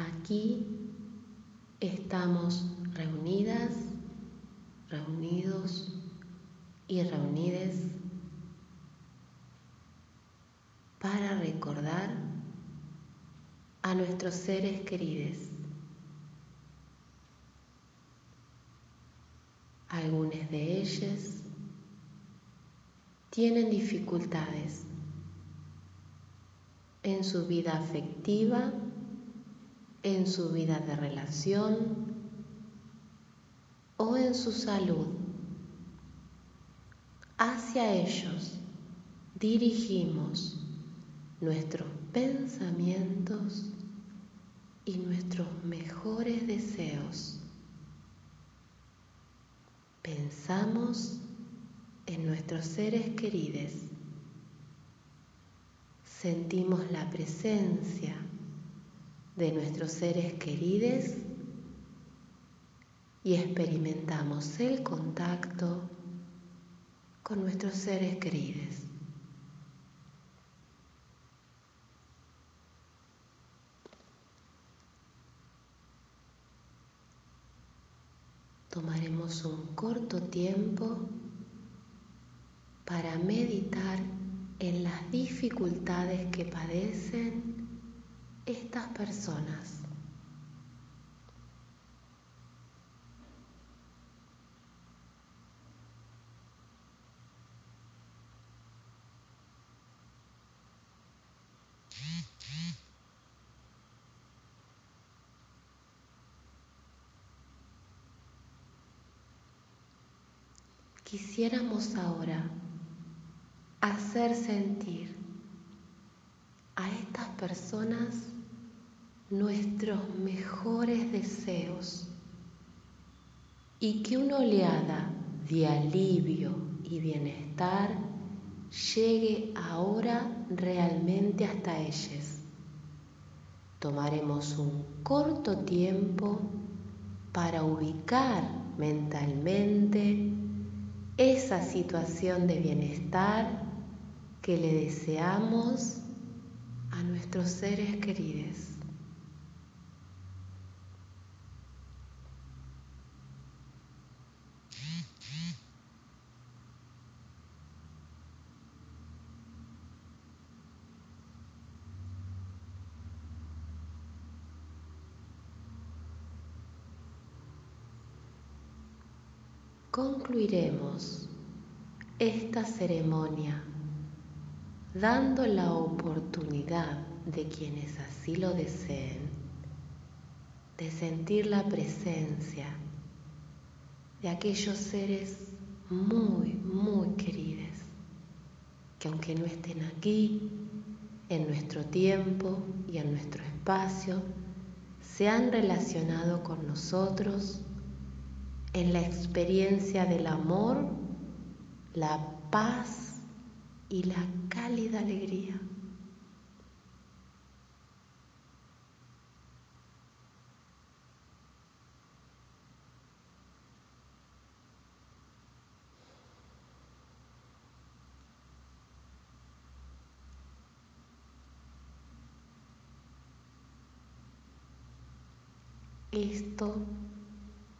Aquí estamos reunidas, reunidos y reunides para recordar a nuestros seres queridos. Algunos de ellos tienen dificultades en su vida afectiva, en su vida de relación o en su salud. Hacia ellos dirigimos nuestros pensamientos y nuestros mejores deseos. Pensamos en nuestros seres queridos. Sentimos la presencia de nuestros seres queridos y experimentamos el contacto con nuestros seres queridos. Tomaremos un corto tiempo para meditar en las dificultades que padecen estas personas. Quisiéramos ahora hacer sentir a estas personas nuestros mejores deseos y que una oleada de alivio y bienestar llegue ahora realmente hasta ellos. Tomaremos un corto tiempo para ubicar mentalmente esa situación de bienestar que le deseamos a nuestros seres queridos. Concluiremos esta ceremonia dando la oportunidad de quienes así lo deseen de sentir la presencia de aquellos seres muy, muy queridos, que aunque no estén aquí, en nuestro tiempo y en nuestro espacio, se han relacionado con nosotros en la experiencia del amor, la paz y la cálida alegría. Esto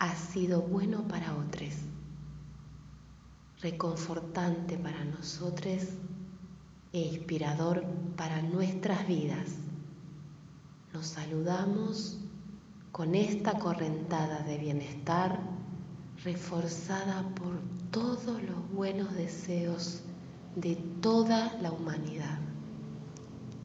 ha sido bueno para otros, reconfortante para nosotros e inspirador para nuestras vidas. Nos saludamos con esta correntada de bienestar reforzada por todos los buenos deseos de toda la humanidad.